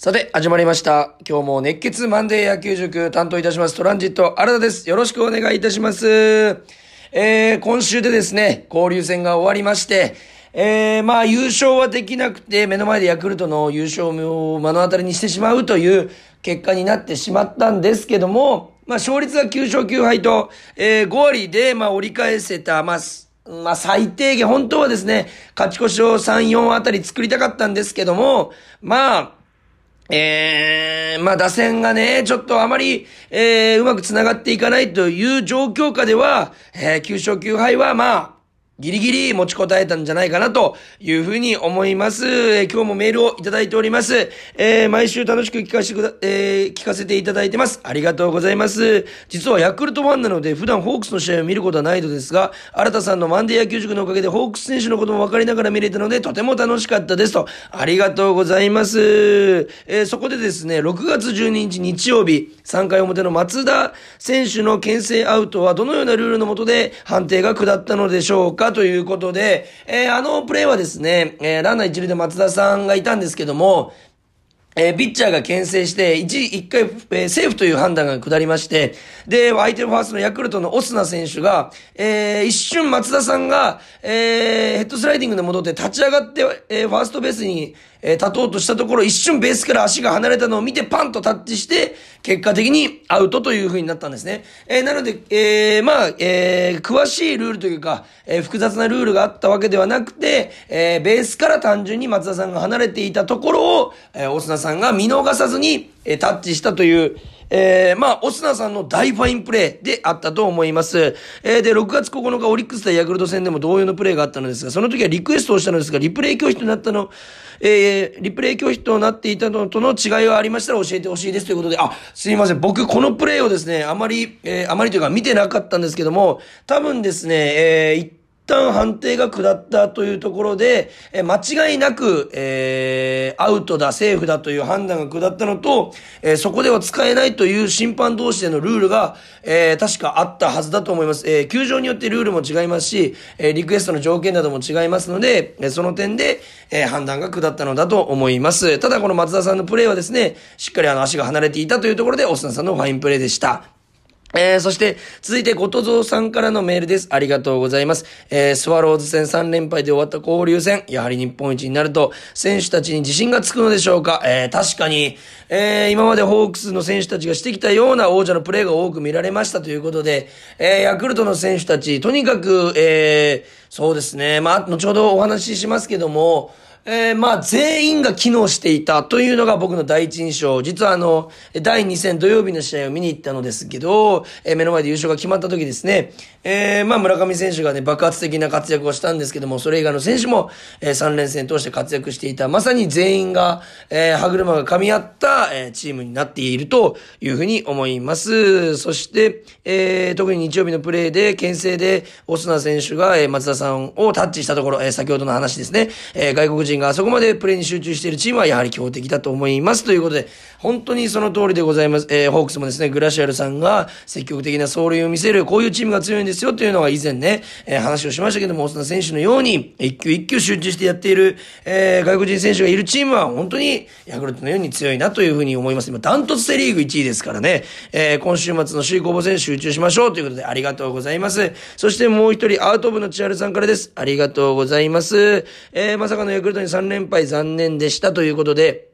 さて、始まりました。今日も熱血マンデー野球塾担当いたしますトランジット新田です。よろしくお願いいたします。えー、今週でですね、交流戦が終わりまして、えー、まあ優勝はできなくて、目の前でヤクルトの優勝を目の当たりにしてしまうという結果になってしまったんですけども、まあ勝率が9勝9敗と、えー、5割で、まあ折り返せた、まあ、まあ最低限、本当はですね、勝ち越しを3、4あたり作りたかったんですけども、まあ、えー、まあ打線がね、ちょっとあまり、えー、うまく繋がっていかないという状況下では、えー、9勝9敗はまあ、ギリギリ持ちこたえたんじゃないかなというふうに思います。えー今日もメールをいただいております。えー毎週楽しく聞かせてくだ、えー聞かせていただいてます。ありがとうございます。実はヤクルトファンなので普段ホークスの試合を見ることはないのですが、新田さんのマンデー野球塾のおかげでホークス選手のことも分かりながら見れたのでとても楽しかったですと。ありがとうございます。えーそこでですね、6月12日日曜日、3回表の松田選手の牽制アウトはどのようなルールの下で判定が下ったのでしょうかということで、えーあのプレーはですね、えーランナー一塁で松田さんがいたんですけども、えーピッチャーが牽制して、一、一回、えーセーフという判断が下りまして、で、相手のファーストのヤクルトのオスナ選手が、えー一瞬松田さんが、えーヘッドスライディングで戻って立ち上がって、えーファーストベースに、えー立とうとしたところ、一瞬ベースから足が離れたのを見てパンとタッチして、結果的にアウトという風になったんですね。えーなので、えーまあ、え詳しいルールというか、え複雑なルールがあったわけではなくて、えベースから単純に松田さんが離れていたところを、えーオスナさんが見逃さずに、えタッチしたという、えーまあ、オスナさんの大ファインプレーであったと思います。えーで、6月9日オリックス対ヤクルト戦でも同様のプレーがあったのですが、その時はリクエストをしたのですが、リプレイ拒否となったの、えーリプレイ拒否となっていたのとの違いがありましたら教えてほしいですということで、あ、すいません。僕、このプレーをですね、あまり、えーあまりというか見てなかったんですけども、多分ですね、えー旦判定が下ったというところで、え間違いなく、えーアウトだ、セーフだという判断が下ったのと、えーそこでは使えないという審判同士でのルールが、えー確かあったはずだと思います。えー球場によってルールも違いますし、えーリクエストの条件なども違いますので、えその点で、えー判断が下ったのだと思います。ただこの松田さんのプレーはですね、しっかりあの足が離れていたというところで、オスナさんのファインプレーでした。えー、そして、続いて、ごとぞうさんからのメールです。ありがとうございます。えー、スワローズ戦3連敗で終わった交流戦、やはり日本一になると、選手たちに自信がつくのでしょうかえー、確かに、え、今までホークスの選手たちがしてきたような王者のプレーが多く見られましたということで、え、ヤクルトの選手たち、とにかく、え、そうですね、まあ、後ほどお話ししますけども、えー、まあ、全員が機能していたというのが僕の第一印象。実はあの、第2戦土曜日の試合を見に行ったのですけど、えー目の前で優勝が決まった時ですね、えー、まあ、村上選手がね、爆発的な活躍をしたんですけども、それ以外の選手も、えー、3連戦通して活躍していた、まさに全員が、えー、歯車が噛み合った、えー、チームになっているというふうに思います。そして、えー、特に日曜日のプレーで、牽制で、オスナ選手が、えー、松田さんをタッチしたところ、えー、先ほどの話ですね、えー、外国人があそこまでプレーに集中しているチームはやはり強敵だと思います。ということで、本当にその通りでございます。えー、ホークスもですね、グラシアルさんが積極的な走塁を見せる、こういうチームが強いんですよというのが以前ね、えー話をしましたけども、オスナ選手のように、一球一球集中してやっている、えー外国人選手がいるチームは本当にヤクルトのように強いなというふうに思います。今、ダントツセリーグ1位ですからね、えー今週末の首位攻防戦集中しましょうということでありがとうございます。そしてもう一人、アウト部の千春さんからです。ありがとうございます。えーまさかのヤクルトに3連敗残念でしたということで、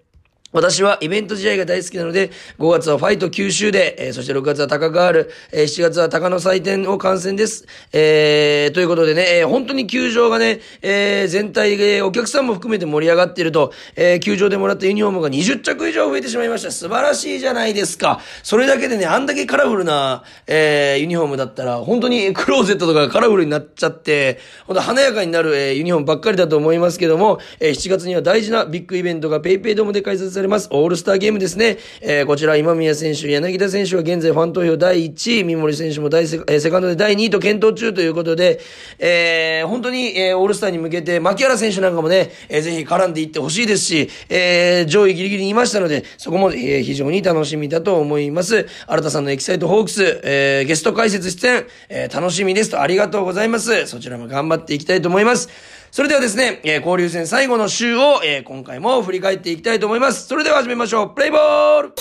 私はイベント試合が大好きなので、5月はファイト九州で、えーそして6月は高ガール、えー7月は高野祭典を観戦です。えーということでね、えー本当に球場がね、えー全体でお客さんも含めて盛り上がっていると、えー球場でもらったユニフォームが20着以上増えてしまいました。素晴らしいじゃないですか。それだけでね、あんだけカラフルな、えーユニフォームだったら、本当にクローゼットとかカラフルになっちゃって、本当華やかになる、えーユニフォームばっかりだと思いますけども、えー7月には大事なビッグイベントが PayPayドームで開催されます。オールスターゲームですね。えーこちら、今宮選手、柳田選手は現在ファン投票第1位、三森選手も第セ,、えーセカンドで第2位と健闘中ということで、えー本当に、えーオールスターに向けて、牧原選手なんかもね、えーぜひ絡んでいってほしいですし、えー上位ギリギリにいましたので、そこも、えー非常に楽しみだと思います。新田さんのエキサイトホークス、えーゲスト解説出演、えー楽しみですと、ありがとうございます。そちらも頑張っていきたいと思います。それではですね、えー、交流戦最後の週を、えー、今回も振り返っていきたいと思います。それでは始めましょう。プレイボール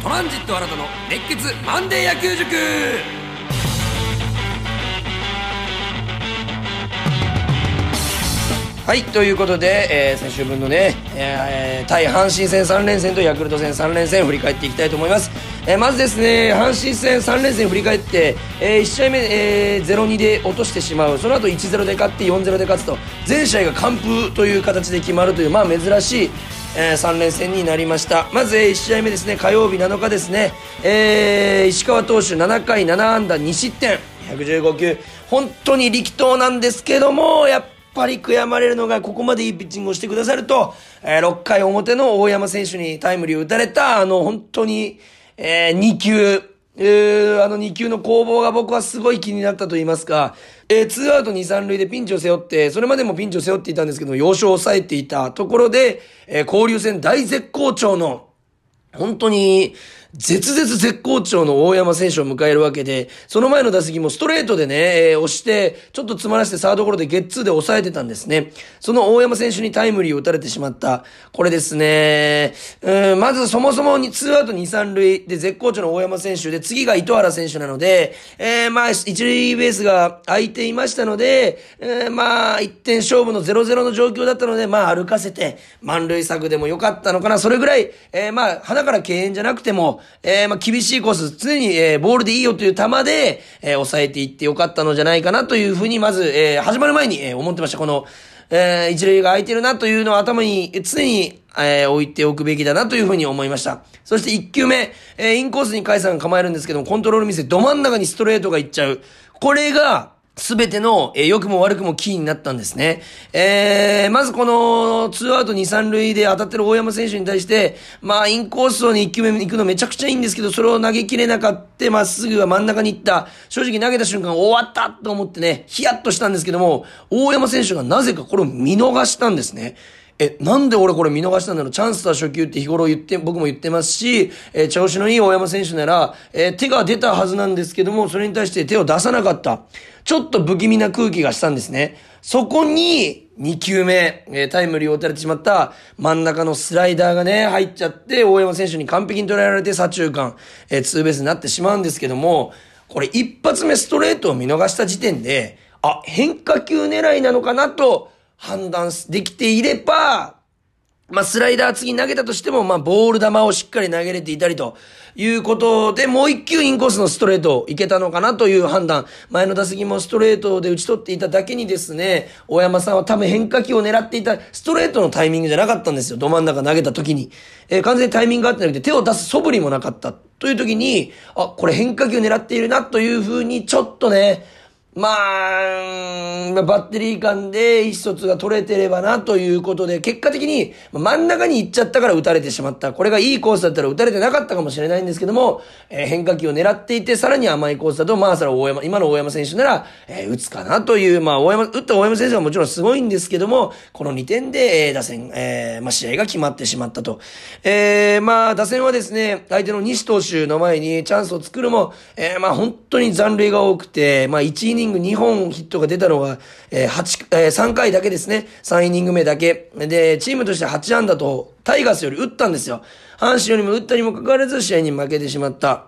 トランジット新たの熱血マンデー野球塾はい、ということで、えー、先週分のね、えー、対阪神戦3連戦とヤクルト戦3連戦振り返っていきたいと思います。えー、まずですね、阪神戦3連戦振り返って、えー、1試合目、えー、0-2で落としてしまう、その後1-0で勝って4-0で勝つと、全試合が完封という形で決まるという、まあ珍しい、えー、3連戦になりました。まず、えー、1試合目ですね、火曜日7日ですね、えー、石川投手7回7安打2失点、115球、本当に力投なんですけども、やっぱり悔やまれるのが、ここまでいいピッチングをしてくださると、えー、6回表の大山選手にタイムリーを打たれた、あの、本当に、えー、2級、えー、あの2球の攻防が僕はすごい気になったと言いますか、えー、2アウト2、3塁でピンチを背負って、それまでもピンチを背負っていたんですけども、要所を抑えていたところで、えー、交流戦大絶好調の、本当に、絶絶絶好調の大山選手を迎えるわけで、その前の打席もストレートでね、えー、押して、ちょっと詰まらせてサードゴロでゲッツーで抑えてたんですね。その大山選手にタイムリーを打たれてしまった。これですね、うん、まずそもそもに2アウト2、3塁で絶好調の大山選手で、次が糸原選手なので、えー、まあ、一塁ベースが空いていましたので、えー、まあ、1点勝負の0-0の状況だったので、まあ、歩かせて、満塁策でもよかったのかな。それぐらい、えー、まあ、鼻から敬遠じゃなくても、えー、まあ、厳しいコース、常に、えー、ボールでいいよという球で、えー、抑えていってよかったのじゃないかなというふうに、まず、えー、始まる前に、えー、思ってました。この、えー、一塁が空いてるなというのを頭に常に、えー、置いておくべきだなというふうに思いました。そして一球目、えー、インコースに甲斐さんが構えるんですけども、コントロール見せ、ど真ん中にストレートがいっちゃう。これが、すべての、えー、良くも悪くもキーになったんですね。えー、まずこの、ツーアウト2、3塁で当たってる大山選手に対して、まあ、インコースを1球目に行くのめちゃくちゃいいんですけど、それを投げきれなかった、まっすぐが真ん中に行った。正直投げた瞬間終わったと思ってね、ヒヤッとしたんですけども、大山選手がなぜかこれを見逃したんですね。え、なんで俺これ見逃したんだろうチャンスは初球って日頃言って、僕も言ってますし、えー、調子のいい大山選手なら、えー、手が出たはずなんですけども、それに対して手を出さなかった。ちょっと不気味な空気がしたんですね。そこに、2球目、えー、タイムリーを打たれてしまった真ん中のスライダーがね、入っちゃって、大山選手に完璧に捉えられて左中間、えー、ツーベースになってしまうんですけども、これ一発目ストレートを見逃した時点で、あ、変化球狙いなのかなと、判断できていれば、まあ、スライダー次投げたとしても、まあ、ボール球をしっかり投げれていたりということで、もう一球インコースのストレートいけたのかなという判断。前の打席もストレートで打ち取っていただけにですね、大山さんは多分変化球を狙っていた、ストレートのタイミングじゃなかったんですよ。ど真ん中投げた時に。えー、完全にタイミングがあってなくて手を出す素振りもなかった。という時に、あ、これ変化球狙っているなというふうに、ちょっとね、まあ、バッテリー間で意思疎通が取れてればなということで、結果的に真ん中に行っちゃったから打たれてしまった。これがいいコースだったら打たれてなかったかもしれないんですけども、えー、変化球を狙っていて、さらに甘いコースだと、まあ、それ大山、今の大山選手なら、えー、打つかなという、まあ、大山、打った大山選手はもちろんすごいんですけども、この2点で、えー、打線、えー、まあ、試合が決まってしまったと。えー、まあ、打線はですね、相手の西投手の前にチャンスを作るも、えー、まあ、本当に残塁が多くて、まあ、1イニング2本ヒットが出たのが、えー、8、えー、3回だけですね。3イニング目だけ。で、チームとして8安打と、タイガースより打ったんですよ。阪神よりも打ったにもかかわらず試合に負けてしまった。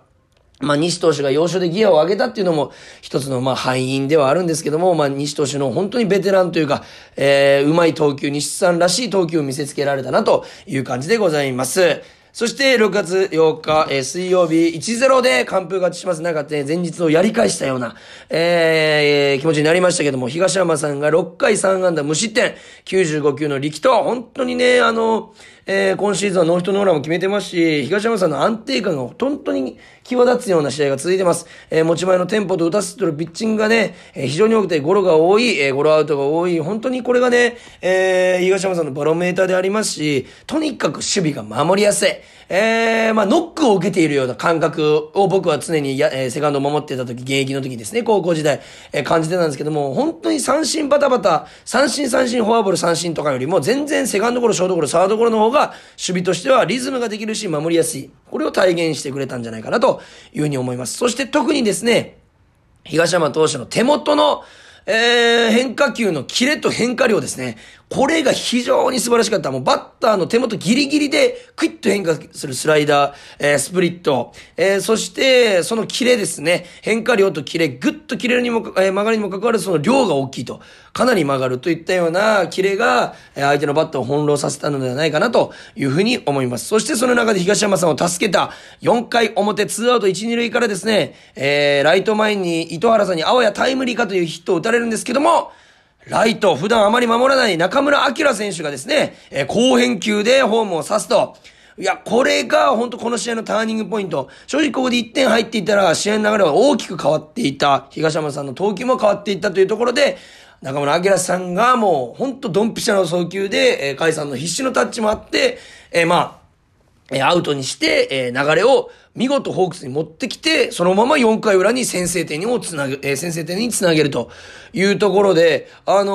まあ、西投手が要所でギアを上げたっていうのも、一つの、まあ、敗因ではあるんですけども、まあ、西投手の本当にベテランというか、えー、うまい投球、西さんらしい投球を見せつけられたなという感じでございます。そして、6月8日、えー、水曜日1-0で完封勝ちします。なんかね、前日をやり返したような、えー、気持ちになりましたけども、東山さんが6回3安打無失点、95球の力投、本当にね、あの、えー、今シーズンはノーヒットノーランも決めてますし、東山さんの安定感が本当に際立つような試合が続いてます。えー、持ち前のテンポと打たせてるピッチングがね、えー、非常に多くてゴロが多い、えー、ゴロアウトが多い、本当にこれがね、えー、東山さんのバロメーターでありますし、とにかく守備が守りやすい。えー、まあ、ノックを受けているような感覚を僕は常にや、えー、セカンドを守ってた時、現役の時ですね、高校時代、えー、感じてたんですけども、本当に三振バタバタ、三振三振、フォアボール三振とかよりも、全然セカンドゴロ、ショートゴロ、サードゴロの方が、守備としてはリズムができるし、守りやすい。これを体現してくれたんじゃないかなというふうに思います。そして特にですね、東山投手の手元の、えー、変化球のキレと変化量ですね。これが非常に素晴らしかった。もうバッターの手元ギリギリでクイッと変化するスライダー、えー、スプリット、えー、そしてそのキレですね。変化量とキレ、ぐっと切れるにも、えー、曲がるにもかかわらずその量が大きいと。かなり曲がるといったようなキレが、え、相手のバッターを翻弄させたのではないかなというふうに思います。そしてその中で東山さんを助けた4回表2アウト1、2塁からですね、えー、ライト前に糸原さんにあわやタイムリーかというヒットを打たれるんですけども、ライト、普段あまり守らない中村明選手がですね、えー、後編球でホームを刺すと。いや、これが本当この試合のターニングポイント。正直ここで1点入っていたら試合の流れは大きく変わっていた。東山さんの投球も変わっていったというところで、中村明さんがもう本当ドンピシャの送球で、えー、甲斐さんの必死のタッチもあって、えー、まあ、えアウトにして、え流れを見事ホークスに持ってきて、そのまま4回裏に先制点をつなげ、え先制点につなげるというところで、あの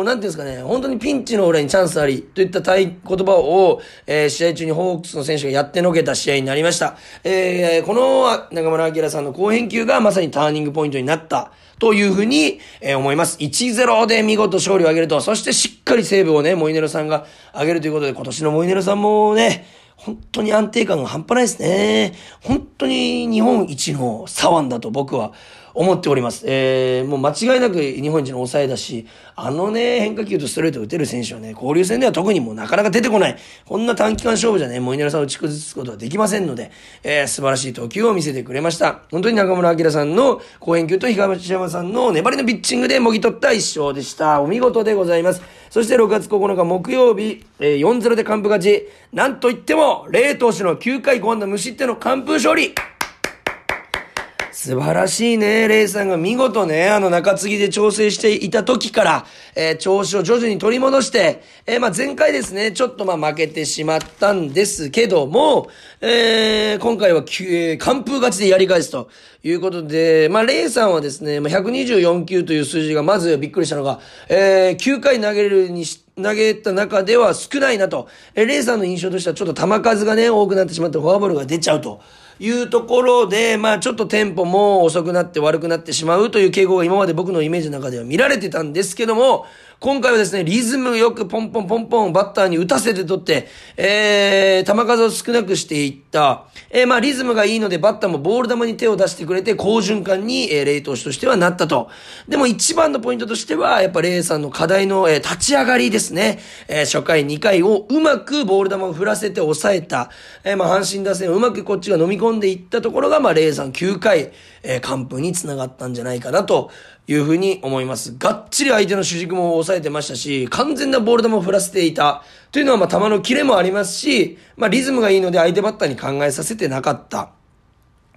ー、なんていうんですかね、本当にピンチの裏にチャンスありといった言葉を、えー、試合中にホークスの選手がやってのけた試合になりました。えー、この中村明さんの後編球がまさにターニングポイントになった。というふうに、えー、思います。1-0で見事勝利を挙げると、そしてしっかりセーブをね、モイネロさんが挙げるということで、今年のモイネロさんもね、本当に安定感が半端ないですね。本当に日本一の左腕だと僕は思っております。えー、もう間違いなく日本一の抑えだし、あのね、変化球とストレート打てる選手はね、交流戦では特にもうなかなか出てこない。こんな短期間勝負じゃね、モイネラさんを打ち崩すことはできませんので、えー、素晴らしい投球を見せてくれました。本当に中村明さんの後編球と東山さんの粘りのピッチングでもぎ取った一勝でした。お見事でございます。そして6月9日木曜日、えー、4-0で完封勝ち。なんといっても、冷投手の9回5安打無失点の完封勝利。素晴らしいね。レイさんが見事ね、あの中継ぎで調整していた時から、えー、調子を徐々に取り戻して、えー、まあ前回ですね、ちょっとまあ負けてしまったんですけども、えー、今回は、えー、完封勝ちでやり返すということで、まあレイさんはですね、まあ、124球という数字がまずびっくりしたのが、えー、9回投げるにし、投げた中では少ないなと。えレイさんの印象としてはちょっと球数がね、多くなってしまってフォアボールが出ちゃうと。いうところで、まあちょっとテンポも遅くなって悪くなってしまうという傾向が今まで僕のイメージの中では見られてたんですけども、今回はですね、リズムよくポンポンポンポンバッターに打たせて取って、えー、球数を少なくしていった。えー、まあリズムがいいのでバッターもボール球に手を出してくれて、好循環に、えー、レイ投手としてはなったと。でも一番のポイントとしては、やっぱレイさんの課題の、えー、立ち上がりですね。えー、初回2回をうまくボール球を振らせて抑えた。えー、まあ阪神打線をうまくこっちが飲み込んでいったところが、まあレイさん9回、えー、完封につながったんじゃないかなというふうに思います。がっちり相手の主軸も抑えてましたし、完全なボール球を振らせていた。というのは、まあ、球のキレもありますし、まあ、リズムがいいので相手バッターに考えさせてなかった。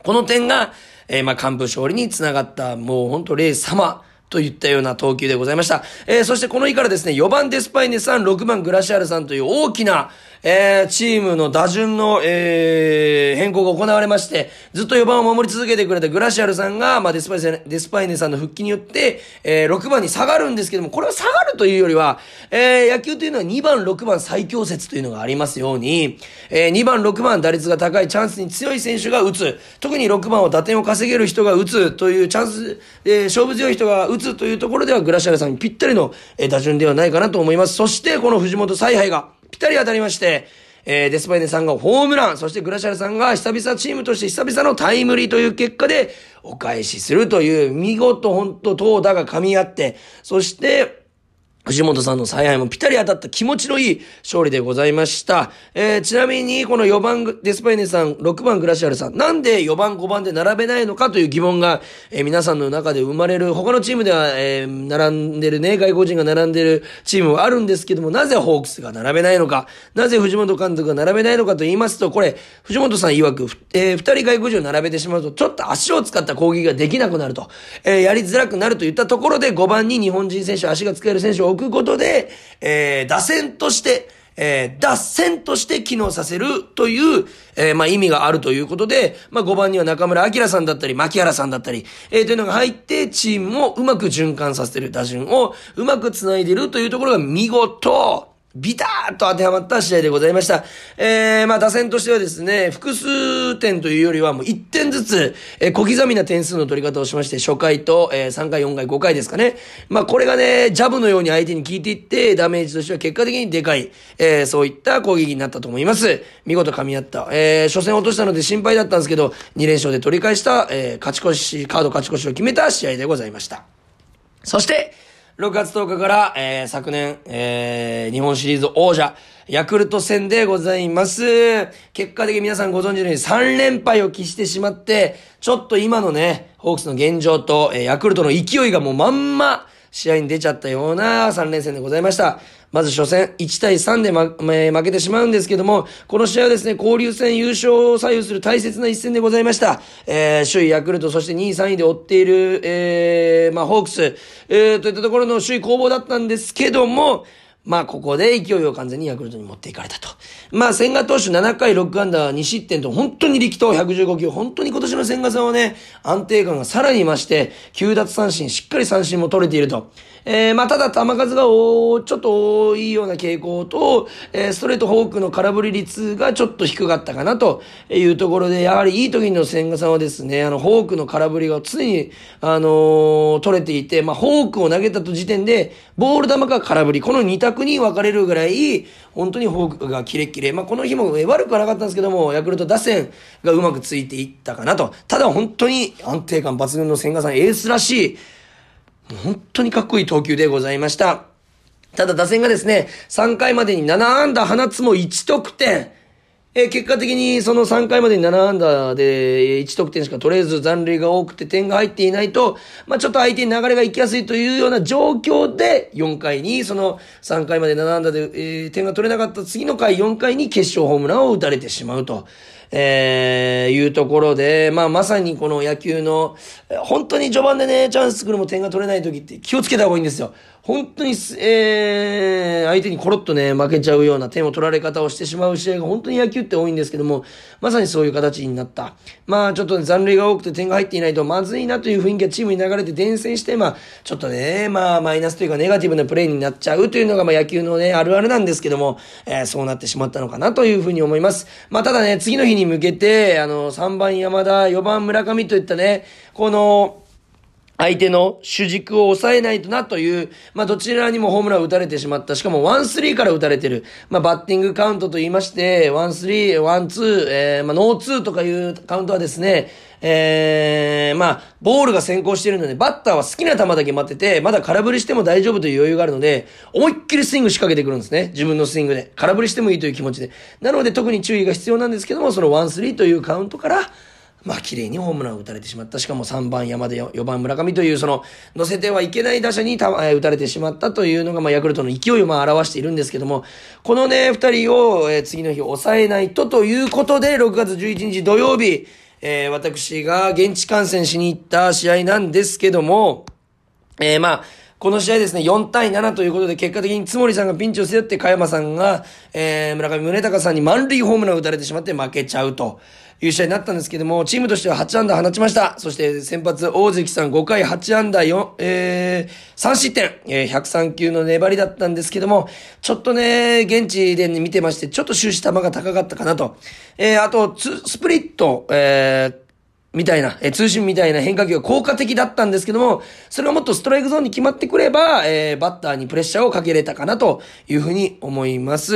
この点が、えー、まあ、完封勝利につながった、もう本当レー様といったような投球でございました。えー、そしてこの日からですね、4番デスパイネさん、6番グラシアルさんという大きな、えー、チームの打順の、えー、変更が行われまして、ずっと4番を守り続けてくれたグラシアルさんが、まあ、デスパイネ、デスパイネさんの復帰によって、えー、6番に下がるんですけども、これは下がるというよりは、えー、野球というのは2番、6番最強説というのがありますように、えー、2番、6番打率が高いチャンスに強い選手が打つ、特に6番を打点を稼げる人が打つというチャンス、えー、勝負強い人が打つというところでは、グラシアルさんにぴったりの、えー、打順ではないかなと思います。そして、この藤本采配が、ぴったり当たりまして、えー、デスパイネさんがホームラン、そしてグラシャルさんが久々チームとして久々のタイムリーという結果でお返しするという、見事本当投打が噛み合って、そして、藤本さんの采配もぴったり当たった気持ちのいい勝利でございました。えー、ちなみに、この4番デスパイネさん、6番グラシアルさん、なんで4番5番で並べないのかという疑問が、えー、皆さんの中で生まれる、他のチームでは、えー、並んでるね、外国人が並んでるチームはあるんですけども、なぜホークスが並べないのか、なぜ藤本監督が並べないのかと言いますと、これ、藤本さん曰く、えー、2人外国人を並べてしまうと、ちょっと足を使った攻撃ができなくなると、えー、やりづらくなるといったところで、5番に日本人選手、足が使える選手を置くことで、えー、打線として、えー、脱線として機能させるという、えー、まあ意味があるということで、まあ5番には中村明さんだったり、牧原さんだったり、えー、というのが入って、チームをうまく循環させてる、打順をうまく繋いでるというところが見事、ビターッと当てはまった試合でございました。えー、まあ打線としてはですね、複数点というよりはもう1点ずつ、えー、小刻みな点数の取り方をしまして、初回と、えー、3回、4回、5回ですかね。まあこれがね、ジャブのように相手に効いていって、ダメージとしては結果的にでかい、えー、そういった攻撃になったと思います。見事噛み合った。えー、初戦落としたので心配だったんですけど、2連勝で取り返した、えー、勝ち越し、カード勝ち越しを決めた試合でございました。そして、6月10日から、えー、昨年、えー、日本シリーズ王者、ヤクルト戦でございます。結果的に皆さんご存知のように3連敗を喫してしまって、ちょっと今のね、ホークスの現状と、えー、ヤクルトの勢いがもうまんま、試合に出ちゃったような3連戦でございました。まず初戦、1対3で、ま、負けてしまうんですけども、この試合はですね、交流戦優勝を左右する大切な一戦でございました。えー、首位ヤクルト、そして2位3位で追っている、えー、まあ、ホークス、えー、といったところの首位攻防だったんですけども、まあ、ここで勢いを完全にヤクルトに持っていかれたと。まあ、千賀投手7回6安打2失点と、本当に力投115球、本当に今年の千賀さんはね、安定感がさらに増して、9奪三振、しっかり三振も取れていると。えー、まあ、ただ球数がちょっと多いような傾向と、えー、ストレートフォークの空振り率がちょっと低かったかなというところで、やはりいい時の千賀さんはですね、あの、フォークの空振りが常に、あのー、取れていて、まあ、フォークを投げたと時点で、ボール球か空振り、この2択に分かれるぐらい、本当にフォークがキレッキレ。まあ、この日も悪くはなかったんですけども、ヤクルト打線がうまくついていったかなと。ただ本当に安定感抜群の千賀さん、エースらしい、本当にかっこいい投球でございました。ただ打線がですね、3回までに7安打放つも1得点。え、結果的にその3回までに7安打で1得点しか取れず残塁が多くて点が入っていないと、まあちょっと相手に流れが行きやすいというような状況で4回にその3回まで7安打で、えー、点が取れなかった次の回4回に決勝ホームランを打たれてしまうと。えー、いうところで、まあ、まさにこの野球の、本当に序盤でね、チャンス作るも点が取れない時って気をつけた方がいいんですよ。本当に、えー、相手にコロッとね、負けちゃうような点を取られ方をしてしまう試合が本当に野球って多いんですけども、まさにそういう形になった。まあ、ちょっと、ね、残塁が多くて点が入っていないとまずいなという雰囲気がチームに流れて伝染して、まあ、ちょっとね、まあ、マイナスというかネガティブなプレーになっちゃうというのが、まあ、野球のね、あるあるなんですけども、えー、そうなってしまったのかなというふうに思います。まあ、ただね、次の日に向けて、あの、3番山田、4番村上といったね、この、相手の主軸を抑えないとなという、まあ、どちらにもホームランを打たれてしまった。しかも、ワンスリーから打たれてる。まあ、バッティングカウントと言いまして、ワンスリー、ワンツー、えー、まあ、ノーツーとかいうカウントはですね、えー、まあ、ボールが先行しているので、バッターは好きな球だけ待ってて、まだ空振りしても大丈夫という余裕があるので、思いっきりスイング仕掛けてくるんですね。自分のスイングで。空振りしてもいいという気持ちで。なので、特に注意が必要なんですけども、そのワンスリーというカウントから、まあ、綺麗にホームランを打たれてしまった。しかも3番山で4番村上という、その、乗せてはいけない打者にた、え、打たれてしまったというのが、まあ、ヤクルトの勢いをまあ表しているんですけども、このね、二人を、え、次の日抑えないとということで、6月11日土曜日、えー、私が現地観戦しに行った試合なんですけども、えー、まあ、この試合ですね、4対7ということで、結果的に津森さんがピンチを背負って、加山さんが、えー、村上宗隆さんに満塁ホームランを打たれてしまって負けちゃうと。いう試合になったんですけども、チームとしては8安打放ちました。そして先発大関さん5回8安打4、えー、3失点、えー、103球の粘りだったんですけども、ちょっとね、現地で見てまして、ちょっと終始球が高かったかなと。えー、あと、スプリット、えー、みたいな、え通信みたいな変化球が効果的だったんですけども、それがもっとストライクゾーンに決まってくれば、えー、バッターにプレッシャーをかけれたかなというふうに思います。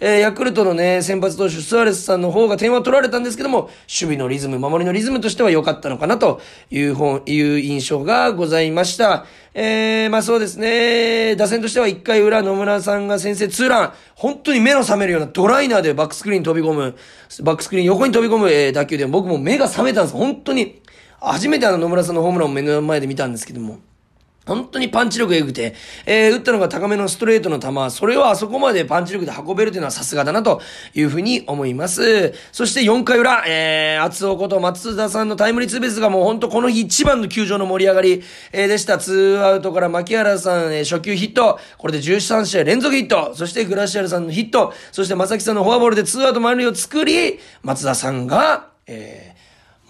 えー、ヤクルトのね、先発投手、スアレスさんの方が点は取られたんですけども、守備のリズム、守りのリズムとしては良かったのかなという本、いう印象がございました。えー、まあそうですね。打線としては1回裏野村さんが先制ツーラン。本当に目の覚めるようなドライナーでバックスクリーン飛び込む、バックスクリーン横に飛び込む、えー、打球で僕も目が覚めたんです。本当に。初めてあの野村さんのホームランを目の前で見たんですけども。本当にパンチ力が良くて、えー、打ったのが高めのストレートの球、それをあそこまでパンチ力で運べるというのはさすがだなというふうに思います。そして4回裏、えー、厚尾こと松田さんのタイムリーツーベースがもう本当この日一番の球場の盛り上がり、えー、でした。ツーアウトから牧原さん、えー、初球ヒット、これで13試合連続ヒット、そしてグラシアルさんのヒット、そして正木さんのフォアボールでツーアウト満塁を作り、松田さんが、えー、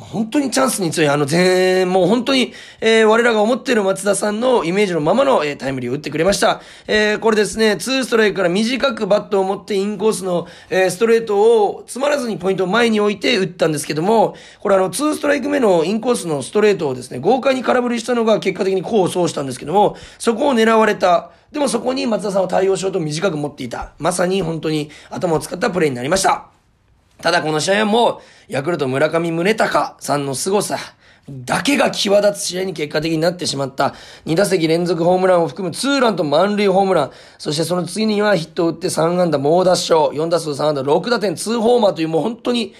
本当にチャンスに強い、あの全、もう本当に、えー、我らが思っている松田さんのイメージのままの、えー、タイムリーを打ってくれました。えー、これですね、ツーストライクから短くバットを持ってインコースの、えー、ストレートを詰まらずにポイントを前に置いて打ったんですけども、これあの、ツーストライク目のインコースのストレートをですね、豪快に空振りしたのが結果的に功を奏したんですけども、そこを狙われた。でもそこに松田さんは対応しようと短く持っていた。まさに本当に頭を使ったプレーになりました。ただこの試合はもう、ヤクルト村上宗隆さんの凄さ、だけが際立つ試合に結果的になってしまった。2打席連続ホームランを含むツーランと満塁ホームラン。そしてその次にはヒットを打って3安打猛打賞。4打数3安打6打点2ホーマーというもう本当に、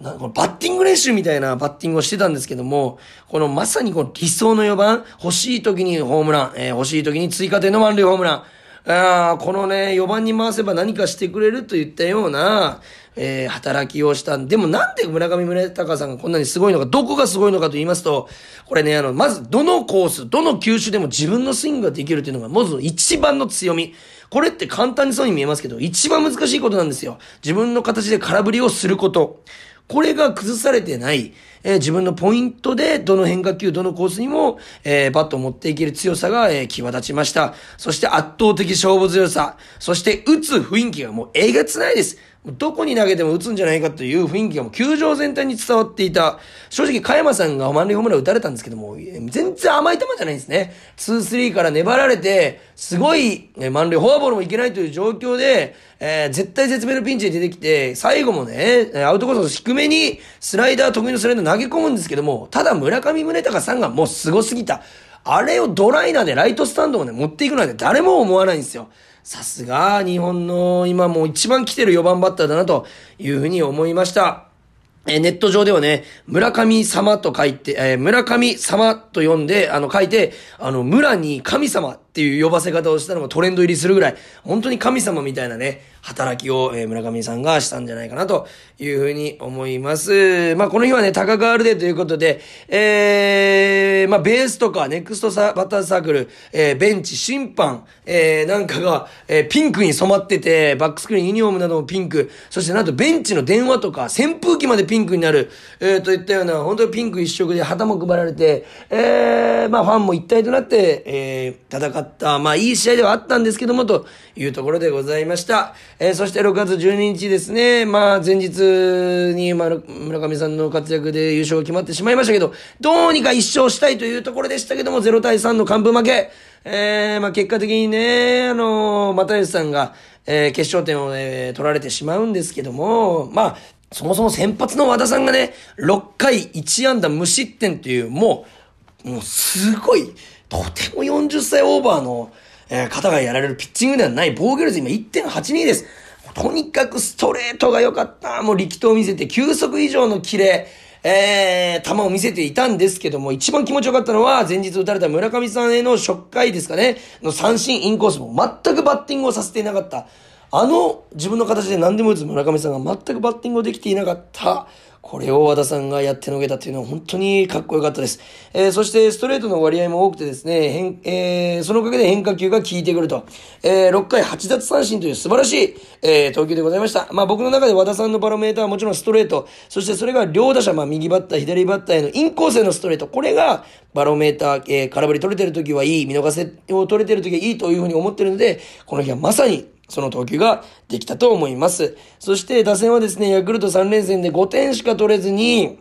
なこバッティング練習みたいなバッティングをしてたんですけども、このまさにこの理想の4番、欲しい時にホームラン、えー、欲しい時に追加点の満塁ホームラン。ああこのね、4番に回せば何かしてくれるといったような、えー、働きをしたんでもなんで村上宗隆さんがこんなにすごいのか、どこがすごいのかと言いますと、これね、あの、まず、どのコース、どの球種でも自分のスイングができるっていうのが、まず一番の強み。これって簡単にそうに見えますけど、一番難しいことなんですよ。自分の形で空振りをすること。これが崩されてない、えー、自分のポイントで、どの変化球、どのコースにも、えー、バットを持っていける強さが、えー、際立ちました。そして圧倒的勝負強さ。そして、打つ雰囲気がもうえげつないです。どこに投げても打つんじゃないかという雰囲気がもう球場全体に伝わっていた。正直、加山さんが満塁ホームラン打たれたんですけども、全然甘い球じゃないんですね。2-3から粘られて、すごい、満塁フォアボールもいけないという状況で、えー、絶対絶命のピンチで出てきて、最後もね、アウトコース低めにスライダー、得意のスライダー投げ込むんですけども、ただ村上宗隆さんがもう凄すぎた。あれをドライナーでライトスタンドまで持っていくなんて誰も思わないんですよ。さすが、日本の今もう一番来てる4番バッターだなというふうに思いました。えネット上ではね、村神様と書いて、えー、村神様と読んで、あの、書いて、あの、村に神様っていう呼ばせ方をしたのがトレンド入りするぐらい、本当に神様みたいなね、働きを、えー、村上さんがしたんじゃないかなというふうに思います。まあ、この日はね、高川ルデーということで、えー、まあ、ベースとか、ネクストサバターサークル、えー、ベンチ、審判、えー、なんかが、えー、ピンクに染まってて、バックスクリーン、ユニフォームなどもピンク、そしてなんとベンチの電話とか、扇風機までピンクになる、えー、といったような、本当にピンク一色で旗も配られて、えー、まあ、ファンも一体となって、えー、戦った、まあ、いい試合ではあったんですけども、というところでございました。えー、そして6月12日ですね、まあ、前日に、まあ、村上さんの活躍で優勝が決まってしまいましたけど、どうにか一勝したいというところでしたけども、0対3の完封負け。えー、まあ、結果的にね、あのー、又吉さんが、えー、決勝点を、え、取られてしまうんですけども、まあ、そもそも先発の和田さんがね、6回1安打無失点という、もう、もうすごい、とても40歳オーバーの、えー、方がやられるピッチングではない。防御率今1.82です。とにかくストレートが良かった。もう力投を見せて、球速以上のキレ、えー、球を見せていたんですけども、一番気持ちよかったのは、前日打たれた村上さんへの初回ですかね、の三振インコースも全くバッティングをさせていなかった。あの自分の形で何でも打つ村上さんが全くバッティングをできていなかった。これを和田さんがやってのけたっていうのは本当にかっこよかったです。えー、そしてストレートの割合も多くてですね、変、えー、そのおかげで変化球が効いてくると。えー、6回8奪三振という素晴らしい、え、投球でございました。まあ僕の中で和田さんのバロメーターはもちろんストレート、そしてそれが両打者、まあ右バッター、左バッターへのインコースへのストレート、これがバロメーター、え、空振り取れてる時はいい、見逃せを取れてる時はいいというふうに思ってるので、この日はまさにその投球ができたと思います。そして打線はですね、ヤクルト3連戦で5点しか取れずに、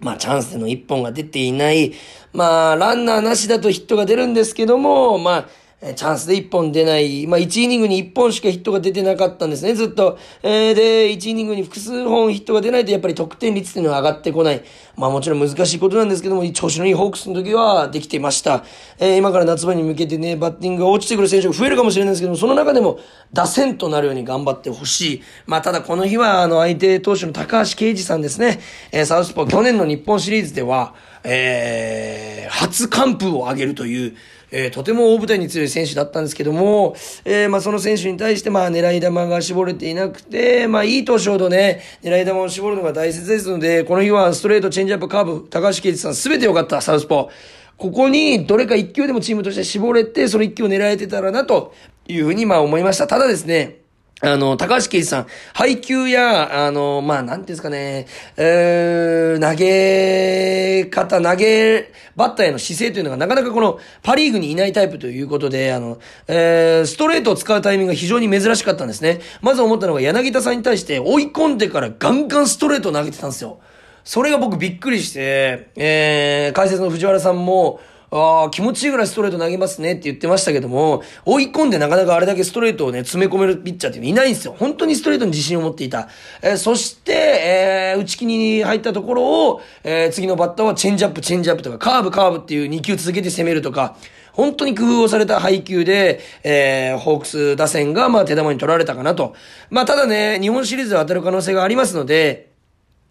まあチャンスでの1本が出ていない。まあランナーなしだとヒットが出るんですけども、まあチャンスで1本出ない。まあ、1イニングに1本しかヒットが出てなかったんですね、ずっと。えー、で、1イニングに複数本ヒットが出ないと、やっぱり得点率っていうのは上がってこない。まあ、もちろん難しいことなんですけども、調子のいいホークスの時はできていました。えー、今から夏場に向けてね、バッティングが落ちてくる選手が増えるかもしれないんですけども、その中でも、打線となるように頑張ってほしい。まあ、ただこの日は、あの、相手投手の高橋啓二さんですね。えー、サウスポー、去年の日本シリーズでは、えー、初完封を挙げるという、えー、とても大舞台に強い選手だったんですけども、えー、まあその選手に対して、まあ狙い球が絞れていなくて、まあいい年ほどね、狙い球を絞るのが大切ですので、この日はストレート、チェンジアップ、カーブ、高橋圭一さんすべて良かった、サウスポー。ここにどれか1球でもチームとして絞れて、その1球を狙えてたらな、というふうにまあ思いました。ただですね、あの、高橋圭司さん、配球や、あの、まあ、なんていうんですかね、えー、投げ方、投げ、バッターへの姿勢というのがなかなかこの、パリーグにいないタイプということで、あの、えー、ストレートを使うタイミングが非常に珍しかったんですね。まず思ったのが柳田さんに対して追い込んでからガンガンストレートを投げてたんですよ。それが僕びっくりして、えー、解説の藤原さんも、ああ、気持ちいいぐらいストレート投げますねって言ってましたけども、追い込んでなかなかあれだけストレートをね、詰め込めるピッチャーっていないんですよ。本当にストレートに自信を持っていた。えー、そして、えー、内気に入ったところを、えー、次のバッターはチェンジアップ、チェンジアップとか、カーブ、カーブっていう2球続けて攻めるとか、本当に工夫をされた配球で、えー、ホークス打線が、まあ、手玉に取られたかなと。まあ、ただね、日本シリーズは当たる可能性がありますので、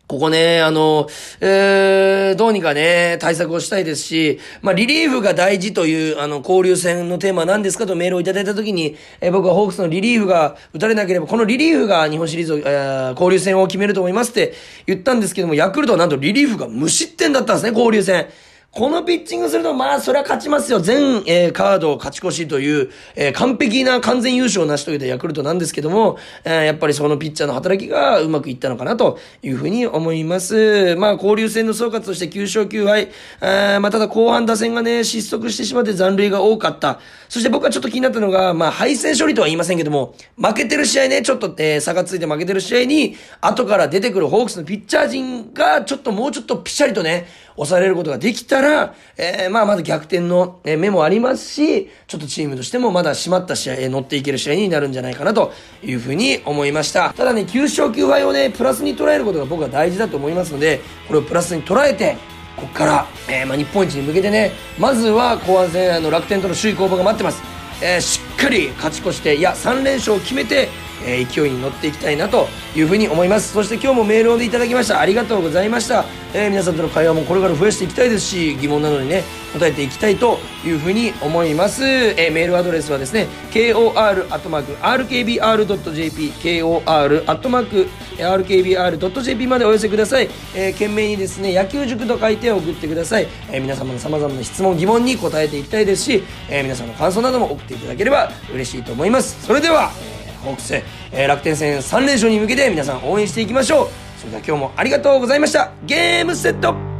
ここね、あの、えー、どうにかね、対策をしたいですし、まあ、リリーフが大事という、あの、交流戦のテーマなんですかとメールをいただいたときに、えー、僕はホークスのリリーフが打たれなければ、このリリーフが日本シリーズを、えー、交流戦を決めると思いますって言ったんですけども、ヤクルトはなんとリリーフが無失点だったんですね、交流戦。このピッチングすると、まあ、それは勝ちますよ。全、えー、カードを勝ち越しという、えー、完璧な完全優勝を成し遂げたヤクルトなんですけども、えー、やっぱりそのピッチャーの働きがうまくいったのかなというふうに思います。まあ、交流戦の総括として9勝9敗、えー、まあ、ただ後半打線がね、失速してしまって残塁が多かった。そして僕はちょっと気になったのが、まあ、敗戦処理とは言いませんけども、負けてる試合ね、ちょっと、えー、差がついて負けてる試合に、後から出てくるホークスのピッチャー陣が、ちょっともうちょっとピシャリとね、抑えれることができたら、えー、まあまだ逆転の目もありますし、ちょっとチームとしてもまだ締まった試合、乗っていける試合になるんじゃないかなというふうに思いました。ただね、9勝9敗をね、プラスに捉えることが僕は大事だと思いますので、これをプラスに捉えて、ここから、えー、まあ日本一に向けてね、まずは後半戦、あの、楽天との首位攻防が待ってます。えー、しっかり勝ち越して、いや、3連勝を決めて、えー、勢いに乗っていきたいなというふうに思います。そして今日もメールをいただきました。ありがとうございました、えー、皆さんとの会話もこれから増やしていきたいですし疑問などにね答えていきたいというふうに思います、えー、メールアドレスはですね kor.rkbr.jp kor.rkbr.jp までお寄せください、えー、懸命にですね野球塾と書いて送ってください、えー、皆様の様々な質問疑問に答えていきたいですし、えー、皆さんの感想なども送っていただければ嬉しいと思います。それではえ、ホークス、えー、楽天戦3連勝に向けて皆さん応援していきましょう。それでは今日もありがとうございました。ゲームセット。